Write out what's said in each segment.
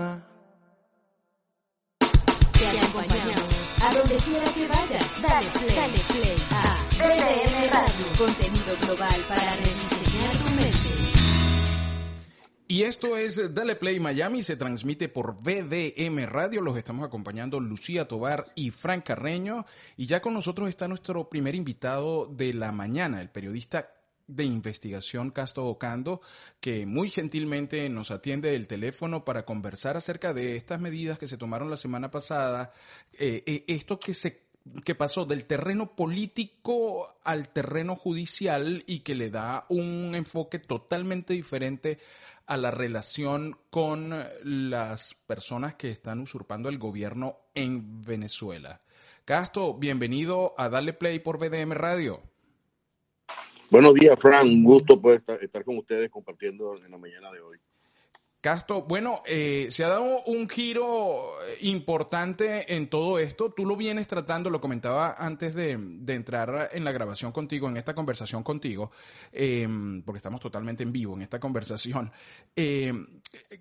llama. Te acompañamos a donde quiera que vayas. Dale play, dale play a BDM Radio. Contenido global para rediseñar tu mente. Y esto es Dale Play Miami, se transmite por BDM Radio. Los estamos acompañando Lucía Tobar y Frank Carreño. Y ya con nosotros está nuestro primer invitado de la mañana, el periodista de investigación Casto Ocando, que muy gentilmente nos atiende el teléfono para conversar acerca de estas medidas que se tomaron la semana pasada, eh, eh, esto que se que pasó del terreno político al terreno judicial y que le da un enfoque totalmente diferente a la relación con las personas que están usurpando el gobierno en Venezuela. Casto, bienvenido a Dale Play por BDM Radio. Buenos días, Fran. Un gusto poder estar, con ustedes compartiendo en la mañana de hoy. Castro, bueno, eh, se ha dado un giro importante en todo esto. Tú lo vienes tratando, lo comentaba antes de, entrar en la grabación contigo, en esta conversación contigo, em, porque estamos totalmente en vivo en esta conversación. Em,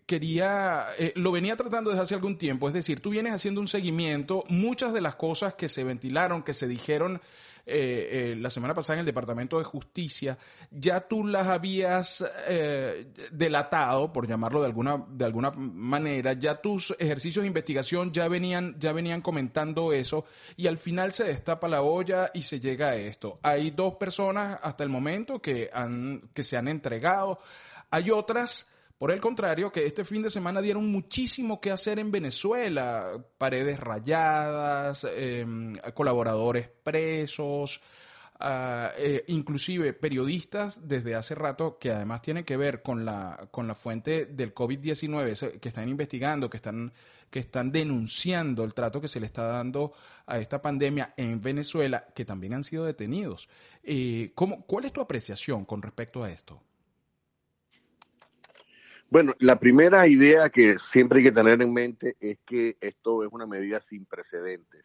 quería, eh, lo venía tratando desde hace algún tiempo, es decir, tú vienes haciendo un seguimiento, muchas de las cosas que se ventilaron, que se dijeron, eh, eh, la semana pasada en el Departamento de Justicia, ya tú las habías eh, delatado, por llamarlo de alguna, de alguna manera, ya tus ejercicios de investigación ya venían, ya venían comentando eso y al final se destapa la olla y se llega a esto. Hay dos personas hasta el momento que, han, que se han entregado. Hay otras por el contrario, que este fin de semana dieron muchísimo que hacer en Venezuela, paredes rayadas, em, colaboradores presos, eh, inclusive periodistas desde hace rato que además tienen que ver con la, con la fuente del COVID-19, que están investigando, que están, que están denunciando el trato que se le está dando a esta pandemia en Venezuela, que también han sido detenidos. Eh, ¿cómo, ¿Cuál es tu apreciación con respecto a esto? Bueno, la primera idea que siempre hay que tener en mente es que esto es una medida sin precedentes.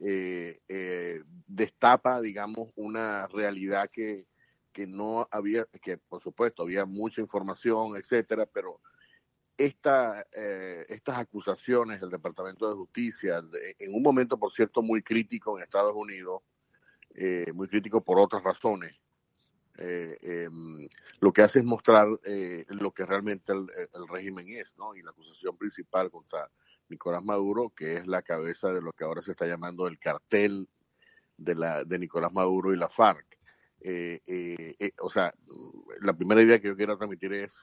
Eh, eh, destapa, digamos, una realidad que, que no había, que por supuesto había mucha información, etcétera, pero esta, eh, estas acusaciones del Departamento de Justicia, en un momento, por cierto, muy crítico en Estados Unidos, muy crítico por otras razones, eh, em, lo que hace es mostrar eh, lo que realmente el, régimen es, ¿no? Y la acusación principal contra Nicolás Maduro, que es la cabeza de lo que ahora se está llamando el cartel de, la, de Nicolás Maduro y la FARC. Eh, o sea, la primera idea que yo quiero transmitir es,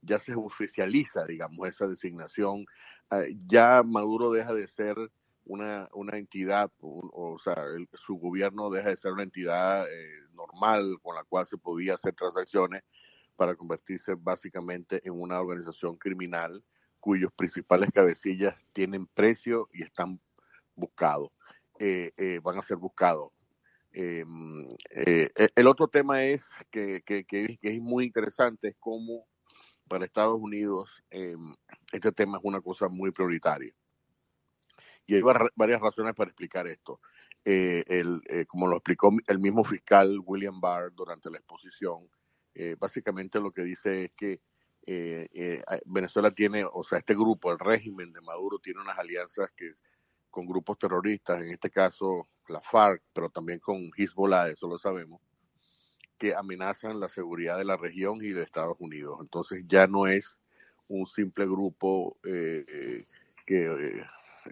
ya se oficializa, digamos, esa designación, ah, ya Maduro deja de ser una, una entidad, o, sea, su gobierno deja de ser una entidad eh, normal con la cual se podía hacer transacciones para convertirse básicamente en una organización criminal cuyos principales cabecillas tienen precio y están buscados, eh, eh, van a ser buscados. Em, el otro tema es que, que, que, es muy interesante, es cómo para Estados Unidos este tema es una cosa muy prioritaria. Y hay varias razones para explicar esto. Eh, el, eh, como lo explicó el mismo fiscal William Barr durante la exposición, eh, básicamente lo que dice es que Venezuela tiene, o sea, este grupo, el régimen de Maduro, tiene unas alianzas que con grupos terroristas, en este caso la FARC, pero también con Hezbollah, eso lo sabemos, que amenazan la seguridad de la región y de Estados Unidos. Entonces ya no es un simple grupo que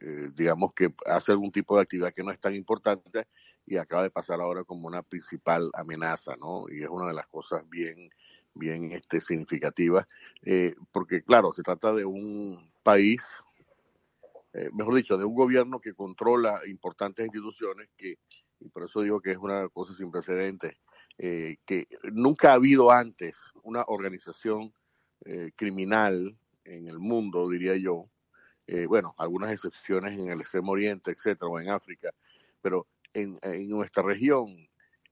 eh, digamos que hace algún tipo de actividad que no es tan importante y acaba de pasar ahora como una principal amenaza, ¿no? Y es una de las cosas bien, bien este, significativas, eh, porque claro, se trata de un país, eh, mejor dicho, de un gobierno que controla importantes instituciones que, y por eso digo que es una cosa sin precedentes, que nunca ha habido antes una organización criminal en el mundo, diría yo, eh, bueno, algunas excepciones en el extremo oriente, etcétera, o en África, pero en, nuestra región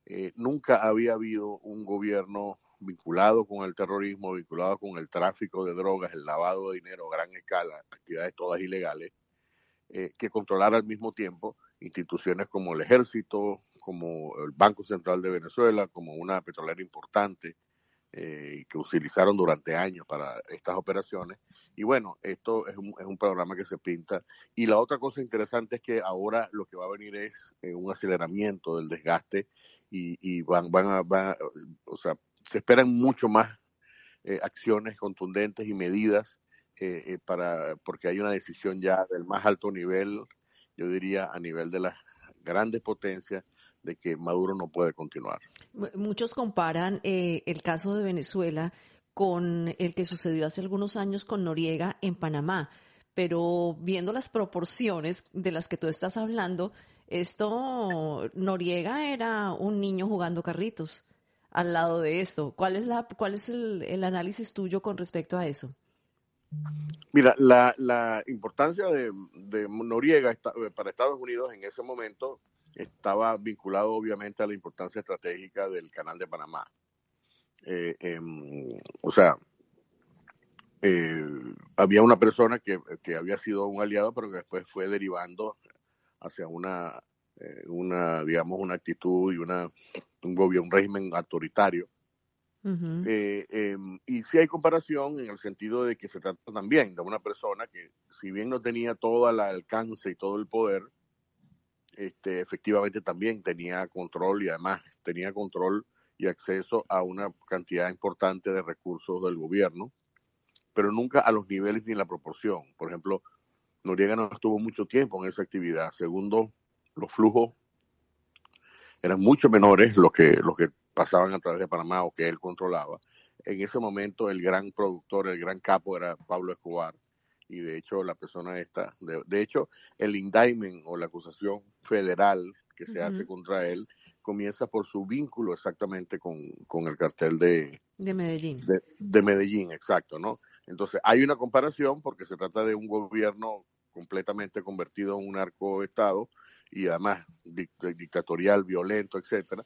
eh, nunca había habido un gobierno vinculado con el terrorismo, vinculado con el tráfico de drogas, el lavado de dinero a gran escala, actividades todas ilegales, eh, que controlara al mismo tiempo instituciones como el ejército, como el Banco Central de Venezuela, como una petrolera importante, que utilizaron durante años para estas operaciones, Y bueno, esto es un, es un programa que se pinta. Y la otra cosa interesante es que ahora lo que va a venir es eh, un aceleramiento del desgaste y, y van, van, a, van o sea, se esperan mucho más eh, acciones contundentes y medidas eh, eh, para, porque hay una decisión ya del más alto nivel, yo diría a nivel de las grandes potencias, de que Maduro no puede continuar. Muchos comparan eh, el caso de Venezuela con el que sucedió hace algunos años con Noriega en Panamá, pero viendo las proporciones de las que tú estás hablando, esto, Noriega era un niño jugando carritos al lado de esto. ¿Cuál es, la, cuál es el, análisis tuyo con respecto a eso? Mira, la, la importancia de, de Noriega para Estados Unidos en ese momento estaba vinculado obviamente a la importancia estratégica del canal de Panamá. Eh, eh, o sea, eh, había una persona que, que, había sido un aliado, pero que después fue derivando hacia una, eh, una digamos, una actitud y una, un gobierno, un régimen autoritario. Uh -huh. eh, y sí hay comparación en el sentido de que se trata también de una persona que, si bien no tenía todo el alcance y todo el poder, este, efectivamente también tenía control y además tenía control y acceso a una cantidad importante de recursos del gobierno, pero nunca a los niveles ni la proporción. Por ejemplo, Noriega no estuvo mucho tiempo en esa actividad. Segundo, los flujos eran mucho menores los que, los que pasaban a través de Panamá o que él controlaba. En ese momento el gran productor, el gran capo era Pablo Escobar y de hecho la persona esta, de, de hecho el indictment o la acusación federal que se uh -huh. hace contra él comienza por su vínculo exactamente con, con el cartel de, de Medellín. De, de, Medellín, exacto, ¿no? Entonces hay una comparación porque se trata de un gobierno completamente convertido en un arco-estado y además dictatorial, violento, etcétera,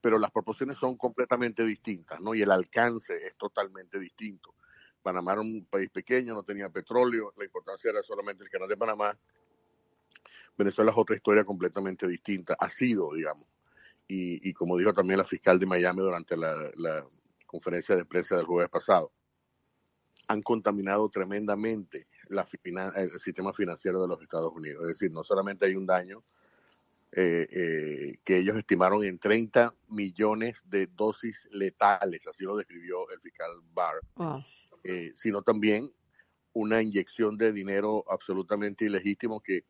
pero las proporciones son completamente distintas, ¿no? Y el alcance es totalmente distinto. Panamá era un país pequeño, no tenía petróleo, la importancia era solamente el canal de Panamá. Venezuela es otra historia completamente distinta, ha sido, digamos. Y, y como dijo también la fiscal de Miami durante la, la conferencia de prensa del jueves pasado, han contaminado tremendamente la, el sistema financiero de los Estados Unidos. Es decir, no solamente hay un daño eh, eh, que ellos estimaron en 30 millones de dosis letales, así lo describió el fiscal Barr, wow. eh, sino también una inyección de dinero absolutamente ilegítimo que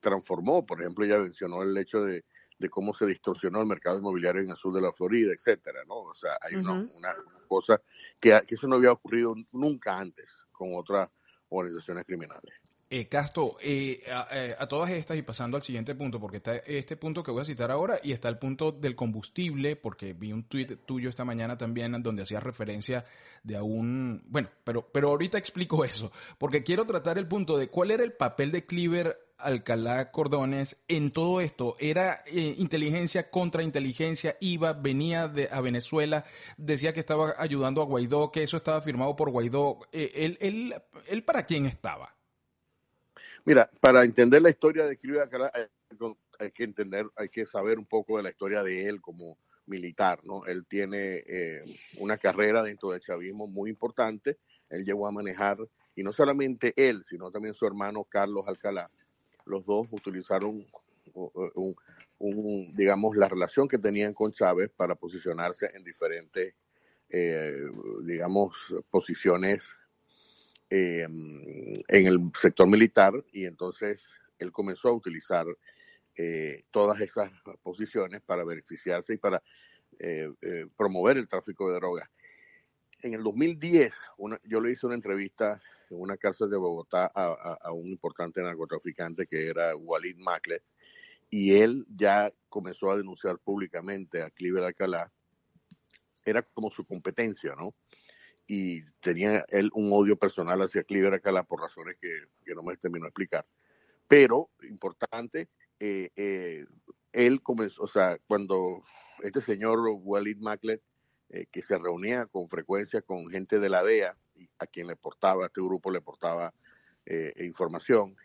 transformó, por ejemplo, ella mencionó el hecho de, de cómo se distorsionó el mercado inmobiliario en el sur de la Florida, etcétera, ¿no? O sea, hay uh -huh. una, una, cosa que, que eso no había ocurrido nunca antes con otras organizaciones criminales. Eh, Castro, eh, a, eh, a, todas estas y pasando al siguiente punto, porque está este punto que voy a citar ahora y está el punto del combustible, porque vi un tuit tuyo esta mañana también donde hacías referencia de a un... Bueno, pero, pero ahorita explico eso, porque quiero tratar el punto de cuál era el papel de Cleaver Alcalá Cordones en todo esto. Era eh, inteligencia contra inteligencia, iba, venía de, a Venezuela, decía que estaba ayudando a Guaidó, que eso estaba firmado por Guaidó. Eh, él, él, ¿Él para quién estaba? Mira, para entender la historia de Cleaver Alcalá hay que entender, hay que saber un poco de la historia de él como militar, ¿no? Él tiene eh, una carrera dentro del chavismo muy importante. Él llegó a manejar, y no solamente él, sino también su hermano Carlos Alcalá, los dos utilizaron un, un, digamos, la relación que tenían con Chávez para posicionarse en diferentes, eh, digamos, posiciones eh, en el sector militar y entonces él comenzó a utilizar eh, todas esas posiciones para beneficiarse y para eh, promover el tráfico de drogas. En el 2010, una, yo le hice una entrevista en una cárcel de Bogotá a, un importante narcotraficante que era Walid Maclet, y él ya comenzó a denunciar públicamente a Cliver Alcalá. Era como su competencia, ¿no? Y tenía él un odio personal hacia Cliver Alcalá por razones que, no me terminó de explicar. Pero, importante, eh, eh, él comenzó, o sea, cuando este señor Walid Maclet, eh, que se reunía con frecuencia con gente de la DEA, a quien le portaba, a este grupo le portaba información,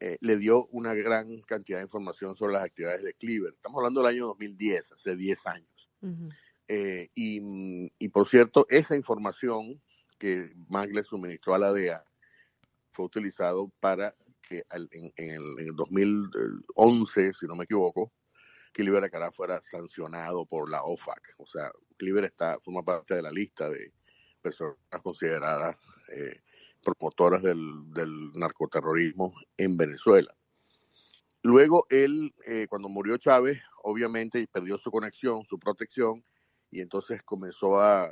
le dio una gran cantidad de información sobre las actividades de Cleaver. Estamos hablando del año 2010, hace 10 años. Uh. Eh, y, y, por cierto, esa información que Magle suministró a la DEA fue utilizado para que en, el, 2011, si no me equivoco, Cliver Acará fuera sancionado por la OFAC. O sea, Cliver está, forma parte de la lista de personas consideradas eh, promotoras del, narcoterrorismo en Venezuela. Luego él, eh, cuando murió Chávez, obviamente perdió su conexión, su protección, y entonces comenzó a,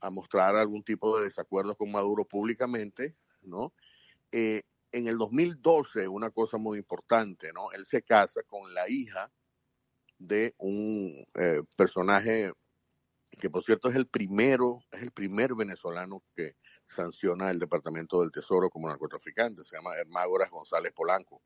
a, mostrar algún tipo de desacuerdo con Maduro públicamente, ¿no? Eh, en el 2012, una cosa muy importante, ¿no? Él se casa con la hija de un eh, personaje que por cierto es el primero, es el primer venezolano que sanciona el Departamento del Tesoro como narcotraficante, se llama Hermágoras González Polanco,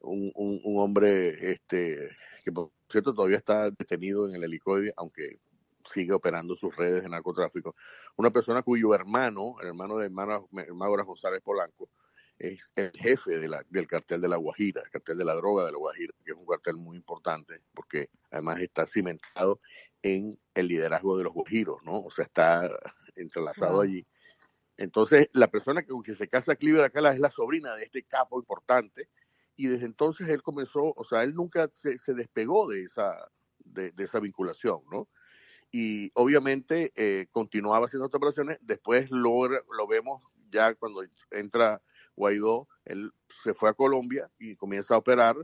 un, un, hombre este, que por cierto todavía está detenido en el helicoide, aunque sigue operando sus redes de narcotráfico, una persona cuyo hermano, el hermano de Hermágoras González Polanco, es el jefe de la, del cartel de la Guajira, el cartel de la droga de la Guajira, que es un cartel muy importante porque además está cimentado en el liderazgo de los guajiros, ¿no? O sea, está entrelazado allí. Entonces, la persona con quien se casa Clive Cala es la sobrina de este capo importante y desde entonces él comenzó, o sea, él nunca se, despegó de esa, de, esa vinculación, ¿no? Y obviamente eh, continuaba haciendo operaciones, después lo, lo vemos ya cuando entra Guaidó, él se fue a Colombia y comienza a operar.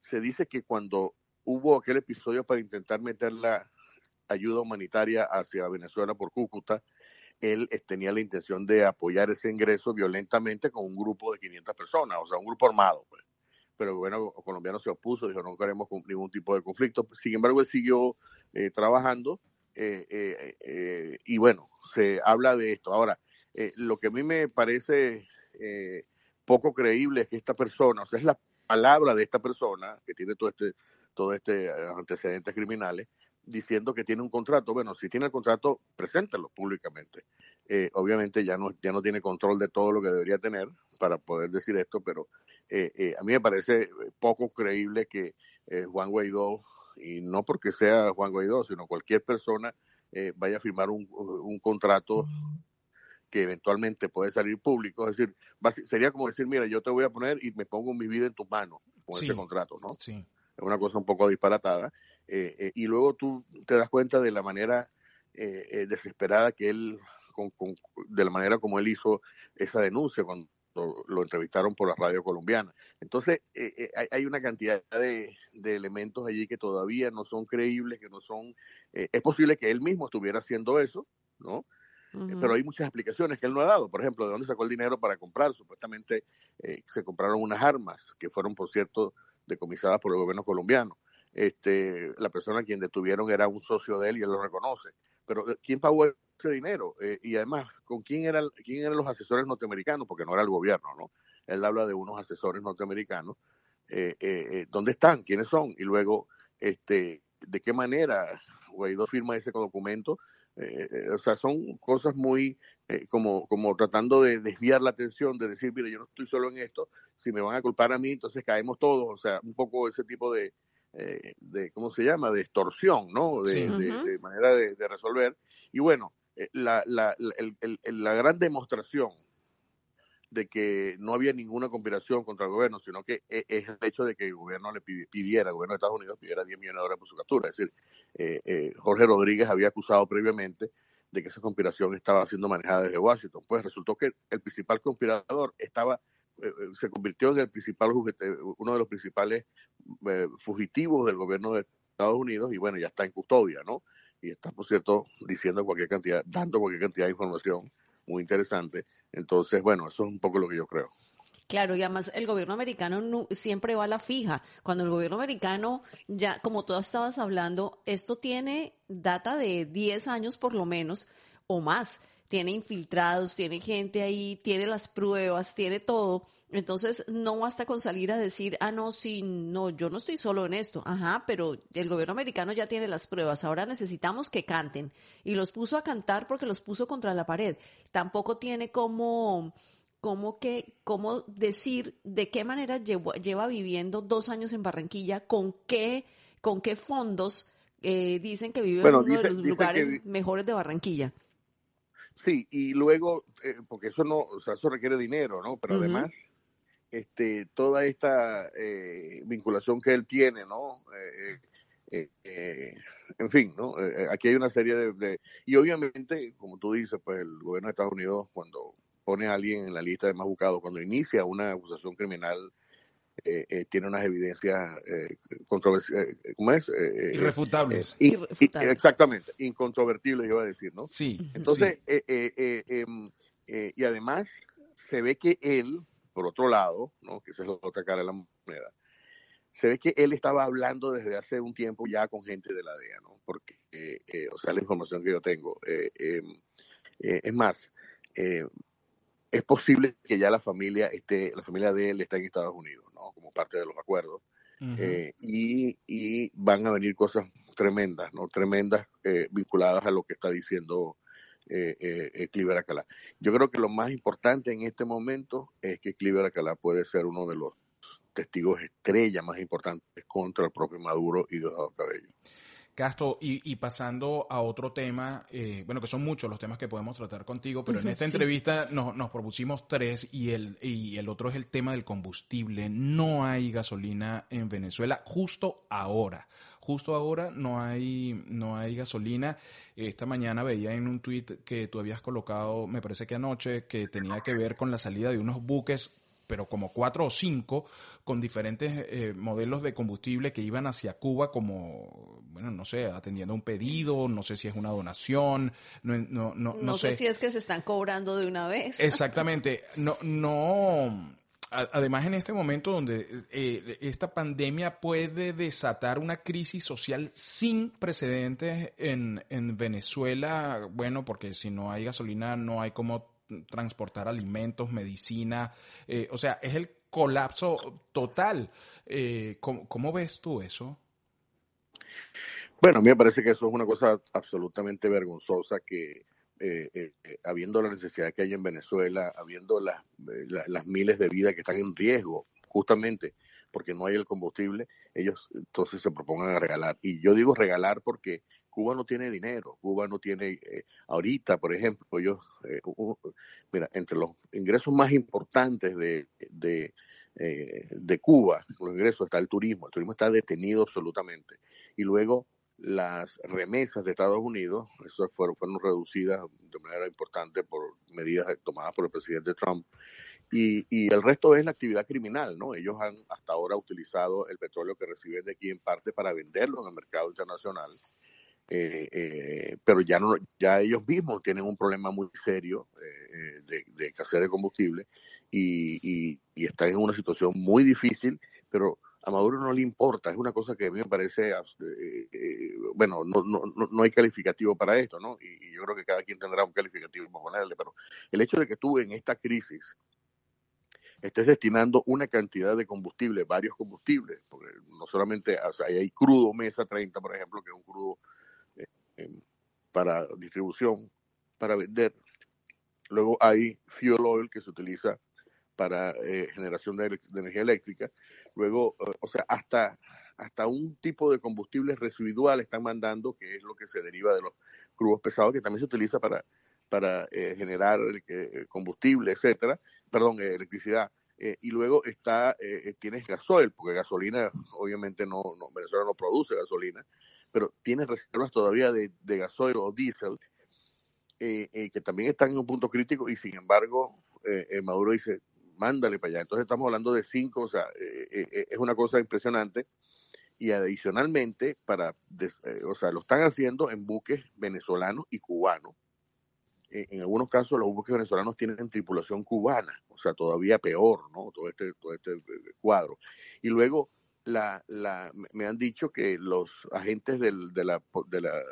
Se dice que cuando hubo aquel episodio para intentar meter la ayuda humanitaria hacia Venezuela por Cúcuta, él eh, tenía la intención de apoyar ese ingreso violentamente con un grupo de 500 personas, o sea, un grupo armado. Pues. Pero el gobierno colombiano se opuso, dijo no queremos ningún tipo de conflicto. Sin embargo, él siguió eh, trabajando eh, y bueno, se habla de esto. Ahora, lo que a mí me parece eh, poco creíble es que esta persona, o sea, es la palabra de esta persona que tiene todo este, todo este eh, antecedentes criminales, diciendo que tiene un contrato. Bueno, si tiene el contrato, preséntalo públicamente. Eh, obviamente ya no, ya no tiene control de todo lo que debería tener para poder decir esto, pero a mí me parece poco creíble que Juan Guaidó, y no porque sea Juan Guaidó, sino cualquier persona, vaya a firmar un, un contrato que eventualmente puede salir público. Es decir, sería como decir, mira, yo te voy a poner y me pongo mi vida en tus manos con ese contrato, ¿no? Sí. Es una cosa un poco disparatada. Eh, eh, y luego tú te das cuenta de la manera eh, desesperada que él, de la manera como él hizo esa denuncia cuando lo entrevistaron por la radio colombiana. Entonces, hay una cantidad de, de, elementos allí que todavía no son creíbles, que no son... es posible que él mismo estuviera haciendo eso, ¿no? Pero hay muchas explicaciones que él no ha dado. Por ejemplo, de dónde sacó el dinero para comprar. Supuestamente eh, se compraron unas armas que fueron, por cierto, decomisadas por el gobierno colombiano. Este, la persona a quien detuvieron era un socio de él y él lo reconoce. Pero eh, ¿quién pagó ese dinero? Eh, y además, ¿con quién, era, quién eran los asesores norteamericanos? Porque no era el gobierno, ¿no? Él habla de unos asesores norteamericanos. ¿Dónde están? ¿Quiénes son? Y luego, este, ¿de qué manera Guaidó firma ese documento eh, eh, o sea, son cosas muy eh, como, como tratando de desviar la atención, de decir, mire, yo no estoy solo en esto, si me van a culpar a mí, entonces caemos todos, o sea, un poco ese tipo de, de ¿cómo se llama?, de extorsión, ¿no? De, manera de, resolver. Y bueno, la, la, la gran demostración de que no había ninguna conspiración contra el gobierno, sino que e, es el hecho de que el gobierno le pidiera, el gobierno de Estados Unidos pidiera 10 millones de dólares por su captura. Es decir, eh, eh, Jorge Rodríguez había acusado previamente de que esa conspiración estaba siendo manejada desde Washington. Pues resultó que el principal conspirador estaba eh, se convirtió en el principal uno de los principales fugitivos del gobierno de Estados Unidos y bueno, ya está en custodia, ¿no? Y está, por cierto, diciendo cualquier cantidad, dando cualquier cantidad de información muy interesante entonces, bueno, eso es un poco lo que yo creo. Claro, y además el gobierno americano siempre va a la fija. Cuando el gobierno americano, ya como tú estabas hablando, esto tiene data de 10 años por lo menos o más tiene infiltrados, tiene gente ahí, tiene las pruebas, tiene todo. Entonces, no basta con salir a decir, ah, no, sí, no, yo no estoy solo en esto. Ajá, pero el gobierno americano ya tiene las pruebas. Ahora necesitamos que canten. Y los puso a cantar porque los puso contra la pared. Tampoco tiene como, como que, cómo decir de qué manera lleva viviendo dos años en Barranquilla, con qué, con qué fondos eh, dicen que vive en uno de los lugares mejores de Barranquilla Sí, y luego, eh, porque eso no, o sea, eso requiere dinero, ¿no? Pero además, este, toda esta eh, vinculación que él tiene, ¿no? Eh, en fin, ¿no? aquí hay una serie de, Y obviamente, como tú dices, pues el gobierno de Estados Unidos, cuando pone a alguien en la lista de más buscados, cuando inicia una acusación criminal, tiene unas evidencias eh, controversiales, ¿cómo es? Irrefutables. exactamente, incontrovertibles, iba a decir, ¿no? Sí. Entonces, em, y además se ve que él, por otro lado, ¿no? que esa es la otra cara de la moneda, se ve que él estaba hablando desde hace un tiempo ya con gente de la DEA, ¿no? Porque, eh, eh, o sea, la información que yo tengo. Eh, em, es más, es posible que ya la familia esté, la familia de él está en Estados Unidos, ¿no? Como parte de los acuerdos. y, y, van a venir cosas tremendas, ¿no? Tremendas vinculadas a lo que está diciendo eh, eh, Cliver Acalá. Yo creo que lo más importante en este momento es que Cliver Acalá puede ser uno de los testigos estrella más importantes contra el propio Maduro y Diosdado Cabello. Castro, y, pasando a otro tema, eh, bueno, que son muchos los temas que podemos tratar contigo, pero en esta entrevista nos, nos, propusimos tres y el, y el otro es el tema del combustible. No hay gasolina en Venezuela justo ahora. Justo ahora no hay, no hay gasolina. Esta mañana veía en un tuit que tú habías colocado, me parece que anoche, que tenía que ver con la salida de unos buques pero como cuatro o cinco, con diferentes eh, modelos de combustible que iban hacia Cuba como, bueno, no sé, atendiendo un pedido, no sé si es una donación, no, no, no, no, sé. si es que se están cobrando de una vez. Exactamente, no, no, además en este momento donde eh, esta pandemia puede desatar una crisis social sin precedentes en, en Venezuela, bueno, porque si no hay gasolina no hay como transportar alimentos, medicina, eh, o sea, es el colapso total. Eh, ¿cómo, ves tú eso? Bueno, a mí me parece que eso es una cosa absolutamente vergonzosa que eh, habiendo la necesidad que hay en Venezuela, habiendo las, las miles de vidas que están en riesgo, justamente porque no hay el combustible, ellos entonces se propongan a regalar. Y yo digo regalar porque Cuba no tiene dinero, Cuba no tiene, eh, ahorita, por ejemplo, ellos, eh, mira, entre los ingresos más importantes de, de, eh, de, Cuba, los ingresos está el turismo, el turismo está detenido absolutamente. Y luego las remesas de Estados Unidos, eso fueron, fueron reducidas de manera importante por medidas tomadas por el presidente Trump. Y, y, el resto es la actividad criminal, ¿no? Ellos han hasta ahora utilizado el petróleo que reciben de aquí en parte para venderlo en el mercado internacional eh, eh, pero ya no ya ellos mismos tienen un problema muy serio eh, de, de, escasez de combustible y, y, están en una situación muy difícil, pero a Maduro no le importa, es una cosa que a mí me parece, bueno, no, no, no hay calificativo para esto, ¿no? Y, yo creo que cada quien tendrá un calificativo para ponerle, pero el hecho de que tú en esta crisis estés destinando una cantidad de combustible, varios combustibles, porque no solamente, hay crudo Mesa 30, por ejemplo, que es un crudo para distribución, para vender. Luego hay fuel oil que se utiliza para eh, generación de, energía eléctrica. Luego, eh, o sea, hasta, hasta un tipo de combustible residual están mandando, que es lo que se deriva de los crudos pesados, que también se utiliza para, para eh, generar combustible, etcétera, perdón, electricidad. y luego está, tienes gasoil, porque gasolina, obviamente no, no, Venezuela no produce gasolina, pero tiene reservas todavía de, de gasoil o diésel, eh, eh, que también están en un punto crítico y sin embargo eh, Maduro dice, mándale para allá. Entonces estamos hablando de cinco, o sea, es una cosa impresionante. Y adicionalmente, para, o sea, lo están haciendo en buques venezolanos y cubanos. en algunos casos los buques venezolanos tienen tripulación cubana, o sea, todavía peor, ¿no? Todo este, todo este cuadro. Y luego la, la, me han dicho que los agentes de, la, de, la,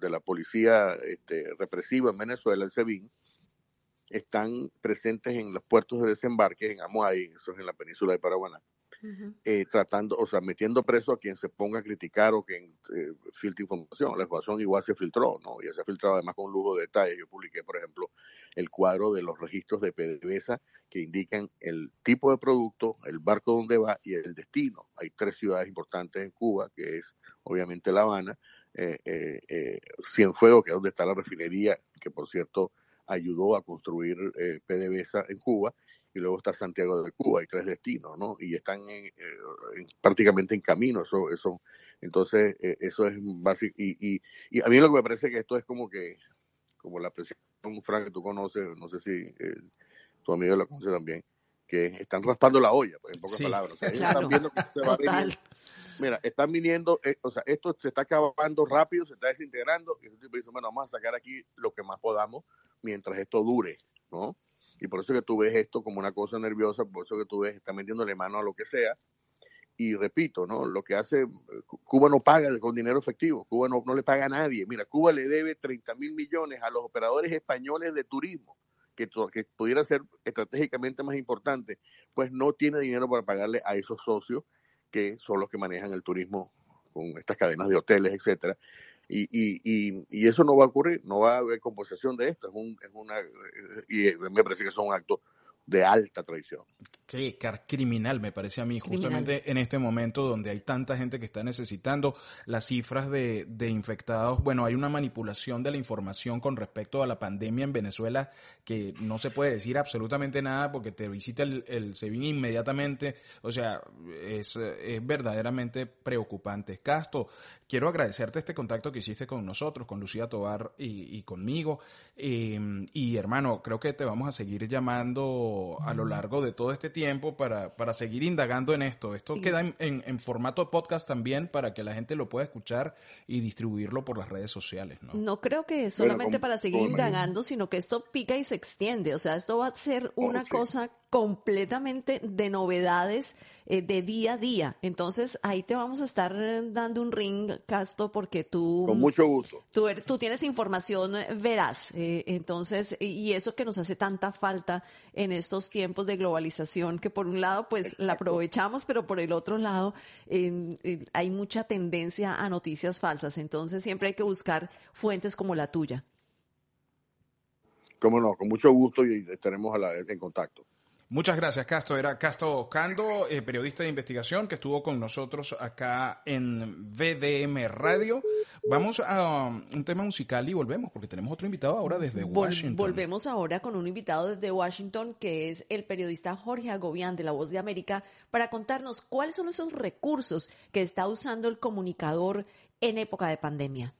de la policía este, represiva en Venezuela, el SEBIN, están presentes en los puertos de desembarque en Amuay, eso es en la península de Paraguaná, eh, tratando, o sea, metiendo preso a quien se ponga a criticar o quien eh, filtre información. La información igual se filtró, ¿no? Y se ha filtrado además con lujo de detalles. Yo publiqué, por ejemplo, el cuadro de los registros de PDVSA que indican el tipo de producto, el barco donde va y el destino. Hay tres ciudades importantes en Cuba, que es obviamente La Habana, eh, eh, eh Cienfuegos, que es donde está la refinería, que por cierto ayudó a construir eh, PDVSA en Cuba y luego está Santiago de Cuba, hay tres destinos, ¿no? Y están en, eh, prácticamente en camino, eso, eso, entonces eh, eso es básico, y, y, y, a mí lo que me parece que esto es como que, como la presión, Frank, que tú conoces, no sé si eh, tu amigo lo conoce también, que están raspando la olla, pues, en pocas Sí, palabras. O sea, ellos claro. están viendo que se va Total. Mira, están viniendo, eh, o sea, esto se está acabando rápido, se está desintegrando, y el tipo dice, bueno, vamos a sacar aquí lo que más podamos mientras esto dure, ¿no? Y por eso que tú ves esto como una cosa nerviosa, por eso que tú ves, está metiéndole mano a lo que sea. Y repito, ¿no? Lo que hace, eh, Cu- Cuba no paga con dinero efectivo, Cuba no, no le paga a nadie. Mira, Cuba le debe 30 mil millones a los operadores españoles de turismo, que, que pudiera ser estratégicamente más importante, pues no tiene dinero para pagarle a esos socios que son los que manejan el turismo con estas cadenas de hoteles, etcétera. Y, y, y, y eso no va a ocurrir, no va a haber compensación de esto, es, un, es una, y me parece que es un acto de alta traición. Car- criminal me parece a mí, Criminal. justamente en este momento donde hay tanta gente que está necesitando las cifras de, de infectados. Bueno, hay una manipulación de la información con respecto a la pandemia en Venezuela que no se puede decir absolutamente nada porque te visita el, el SEBIN inmediatamente. O sea, es, es verdaderamente preocupante. Casto, quiero agradecerte este contacto que hiciste con nosotros, con Lucía Tobar y, y conmigo. Eh, y hermano, creo que te vamos a seguir llamando a lo largo de todo este tiempo para, para seguir indagando en esto. Esto queda en, en- en formato podcast también para que la gente lo pueda escuchar y distribuirlo por las redes sociales, ¿no? No creo que solamente como- para seguir indagando, sino que esto pica y se extiende. O sea, esto va a ser una Oh, sí. cosa completamente de novedades eh, de día a día. Entonces, ahí te vamos a estar eh, dando un ring, Casto, porque tú... Con mucho gusto. Tú, er- tú tienes información eh, veraz, eh, entonces, y- eso que nos hace tanta falta en estos tiempos de globalización, que por un lado, pues la aprovechamos, pero por el otro lado, hay mucha tendencia a noticias falsas, entonces siempre hay que buscar fuentes como la tuya. Cómo no, con mucho gusto y estaremos a la- en contacto. Muchas gracias, Casto. Era Casto Cando, eh, periodista de investigación, que estuvo con nosotros acá en VDM Radio. Vamos a um, un tema musical y volvemos, porque tenemos otro invitado ahora desde Vol- Washington. volvemos ahora con un invitado desde Washington, que es el periodista Jorge Agobián de La Voz de América, para contarnos cuáles son esos recursos que está usando el comunicador en época de pandemia.